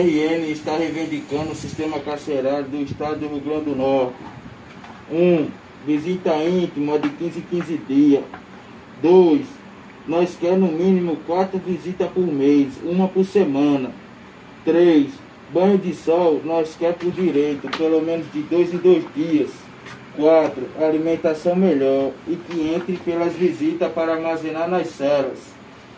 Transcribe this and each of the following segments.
RN está reivindicando o sistema carcerário do estado do Rio Grande do Norte. 1. Um, visita íntima de 15 em 15 dias. 2. Nós queremos no mínimo 4 visitas por mês, uma por semana. 3. Banho de sol, nós queremos por direito, pelo menos de 2 em 2 dias. 4. Alimentação melhor e que entre pelas visitas para armazenar nas celas.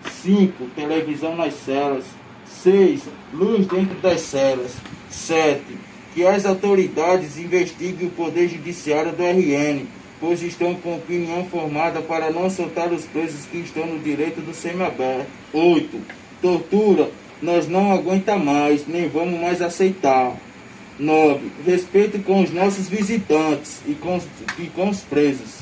5. Televisão nas celas. 6. Luz dentro das celas. 7. Que as autoridades investiguem o Poder Judiciário do RN, pois estão com opinião formada para não soltar os presos que estão no direito do semiaberto. 8. Tortura, nós não aguenta mais, nem vamos mais aceitar. 9. Respeito com os nossos visitantes e com, e com os presos.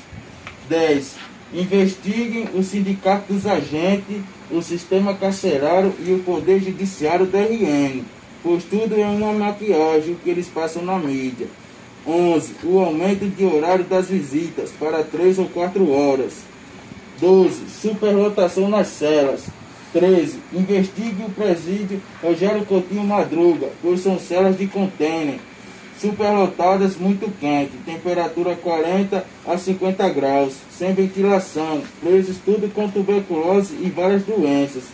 10. Investiguem o sindicato dos agentes, o sistema carcerário e o poder judiciário do RN, pois tudo é uma maquiagem que eles passam na mídia. 11. O aumento de horário das visitas para 3 ou 4 horas. 12. Superlotação nas celas. 13. Investigue o presídio Rogério Coutinho Madruga, pois são celas de contêiner, superlotadas muito quente, temperatura 40 a 50 graus, sem ventilação, presos tudo com tuberculose e várias doenças.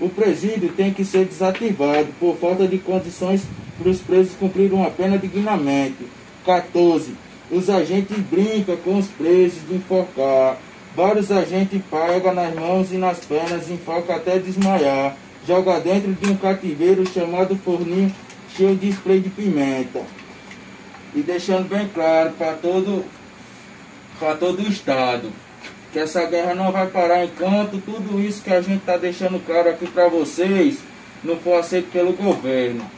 O presídio tem que ser desativado por falta de condições para os presos cumprir uma pena dignamente. 14. Os agentes brincam com os presos de enforcar. Vários agentes pegam nas mãos e nas pernas, enfoca até desmaiar. Joga dentro de um cativeiro chamado forninho cheio de spray de pimenta. E deixando bem claro para todo, para todo o Estado que essa guerra não vai parar enquanto tudo isso que a gente está deixando claro aqui para vocês não for aceito pelo governo.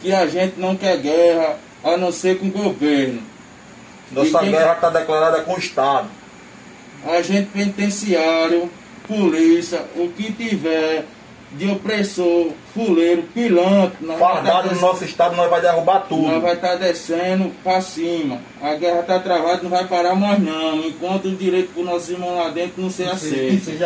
Que a gente não quer guerra a não ser com o governo. Nossa guerra está declarada com o Estado agente penitenciário, polícia, o que tiver de opressor, fuleiro, pilantre. Fardado tá no nosso estado, nós vai derrubar tudo. Nós vai estar tá descendo para cima. A guerra está travada, não vai parar mais não. Enquanto o direito para os nossos irmãos lá dentro não ser aceito.